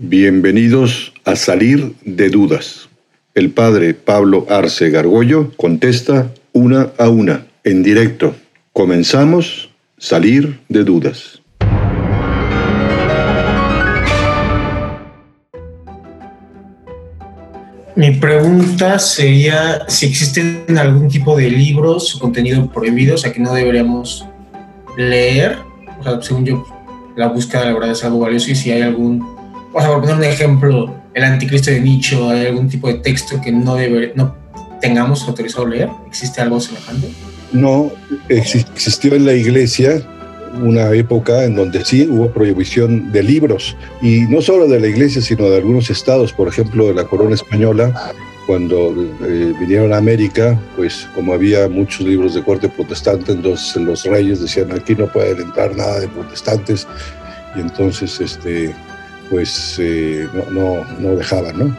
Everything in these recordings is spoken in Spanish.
Bienvenidos a Salir de Dudas. El padre Pablo Arce Gargollo contesta una a una, en directo. Comenzamos Salir de Dudas. Mi pregunta sería si existen algún tipo de libros o contenido prohibido, o sea, que no deberíamos leer. O sea, según yo, la búsqueda de la verdad es algo valioso y si hay algún o sea, por poner un ejemplo, el anticristo de Nicho, ¿hay algún tipo de texto que no, debe, no tengamos autorizado leer? ¿Existe algo semejante? No, existió en la iglesia una época en donde sí hubo prohibición de libros, y no solo de la iglesia, sino de algunos estados, por ejemplo, de la corona española, cuando eh, vinieron a América, pues como había muchos libros de corte protestante, entonces los reyes decían aquí no pueden entrar nada de protestantes, y entonces este, pues eh, no, no, dejaban, ¿no?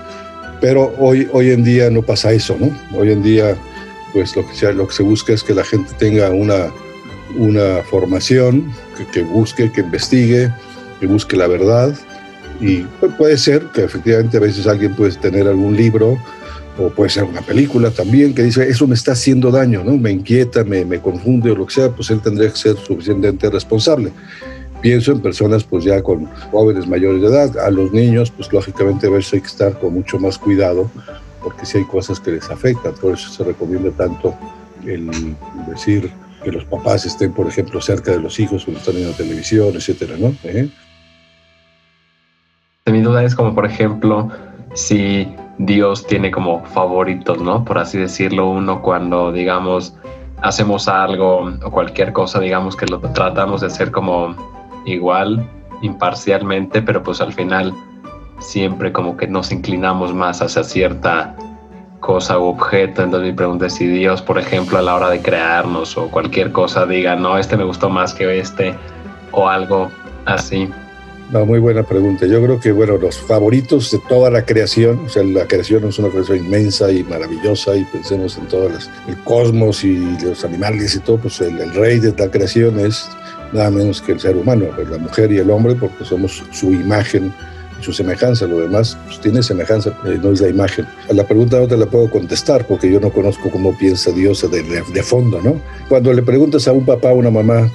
Pero hoy, hoy en día no pasa eso, ¿no? Hoy en día, pues lo que, se, lo que se busca es que la gente tenga una, una formación, que, busque, que investigue, que busque la verdad. Y pues, puede ser que efectivamente a veces alguien puede tener algún libro o puede ser una película también que dice, eso me está haciendo daño, ¿no? Me inquieta, me, me confunde o lo que sea, pues él tendría que ser suficientemente responsable. Pienso en personas pues ya con jóvenes mayores de edad, a los niños pues lógicamente a veces hay que estar con mucho más cuidado porque si hay cosas que les afectan, por eso se recomienda tanto el decir que los papás estén, por ejemplo, cerca de los hijos cuando están en la televisión, etcétera, ¿no? ¿Eh? Mi duda es como, por ejemplo, si Dios tiene como favoritos, ¿no? Por así decirlo, uno cuando, digamos, hacemos algo o cualquier cosa, digamos que lo tratamos de hacer como igual, imparcialmente, pero pues al final siempre como que nos inclinamos más hacia cierta cosa u objeto. Entonces mi pregunta es si Dios, por ejemplo, a la hora de crearnos o cualquier cosa diga, no, este me gustó más que este o algo así. No, muy buena pregunta. Yo creo que, bueno, los favoritos de toda la creación, o sea, la creación es una creación inmensa y maravillosa y pensemos en todo el cosmos y los animales y todo, pues el, el rey de la creación es nada menos que el ser humano, pues, la mujer y el hombre, porque somos su imagen su semejanza. Lo demás pues, tiene semejanza, eh, no es la imagen. A la pregunta no te la puedo contestar porque yo no conozco cómo piensa Dios de, de, fondo, ¿no? Cuando le preguntas a un papá o una mamá,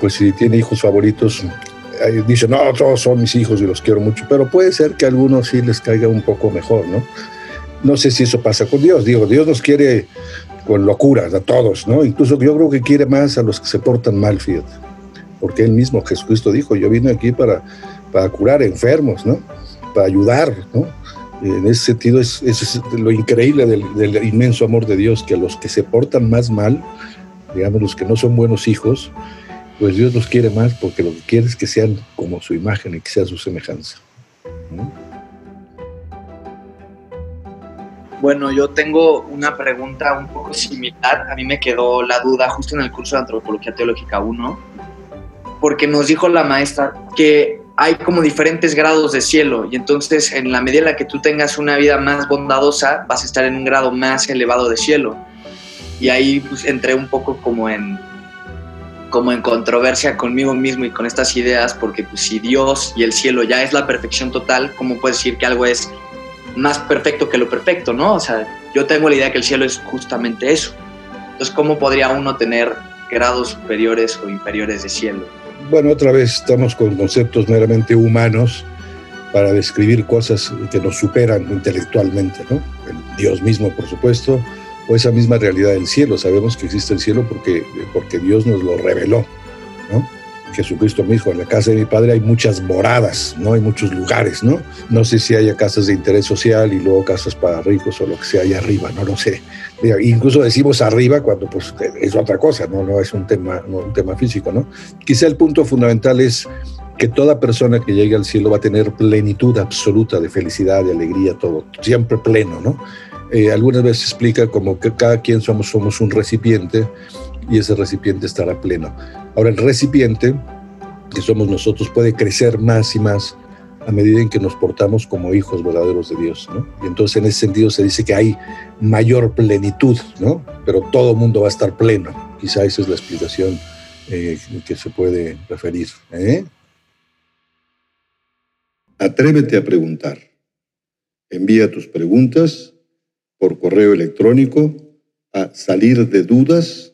pues si tiene hijos favoritos, dice, no, todos son mis hijos y los quiero mucho, pero puede ser que a algunos sí les caiga un poco mejor, ¿no? No sé si eso pasa con Dios. Digo, Dios nos quiere con locura a todos, ¿no? Incluso yo creo que quiere más a los que se portan mal, fíjate porque él mismo, Jesucristo, dijo, yo vine aquí para, para curar enfermos, ¿no? Para ayudar, ¿no? En ese sentido, es, es lo increíble del, inmenso amor de Dios, que a los que se portan más mal, digamos, los que no son buenos hijos, pues Dios los quiere más porque lo que quiere es que sean como su imagen y que sea su semejanza. Bueno, yo tengo una pregunta un poco similar. A mí me quedó la duda justo en el curso de Antropología Teológica 1 porque nos dijo la maestra que hay como diferentes grados de cielo y entonces en la medida en la que tú tengas una vida más bondadosa vas a estar en un grado más elevado de cielo. Y ahí pues, entré un poco como en como en controversia conmigo mismo y con estas ideas porque pues, si Dios y el cielo ya es la perfección total cómo puedes decir que algo es más perfecto que lo perfecto no o sea yo tengo la idea que el cielo es justamente eso. Entonces cómo podría uno tener grados superiores o inferiores de cielo bueno, otra vez estamos con conceptos meramente humanos para describir cosas que nos superan intelectualmente, ¿no? El Dios mismo, por supuesto, o esa misma realidad del cielo. Sabemos que existe el cielo porque, porque Dios nos lo reveló, ¿no? Jesucristo mismo, en la casa de mi padre hay muchas moradas, ¿no? Hay muchos lugares, ¿no? No sé si haya casas de interés social y luego casas para ricos o lo que sea allá arriba, no lo sé. Incluso decimos arriba cuando pues es otra cosa, ¿no? No es un tema, un tema físico, ¿no? Quizá el punto fundamental es que toda persona que llegue al cielo va a tener plenitud absoluta de felicidad, de alegría, todo, siempre pleno, ¿no? Eh, algunas veces explica como que cada quien somos, somos un recipiente y ese recipiente estará pleno. Ahora, el recipiente, que somos nosotros, puede crecer más y más a medida en que nos portamos como hijos verdaderos de Dios, ¿no? Y entonces en ese sentido se dice que hay mayor plenitud, ¿no? Pero todo el mundo va a estar pleno. Quizá esa es la explicación eh, que se puede referir. ¿eh? Atrévete a preguntar. Envía tus preguntas por correo electrónico a salir de dudas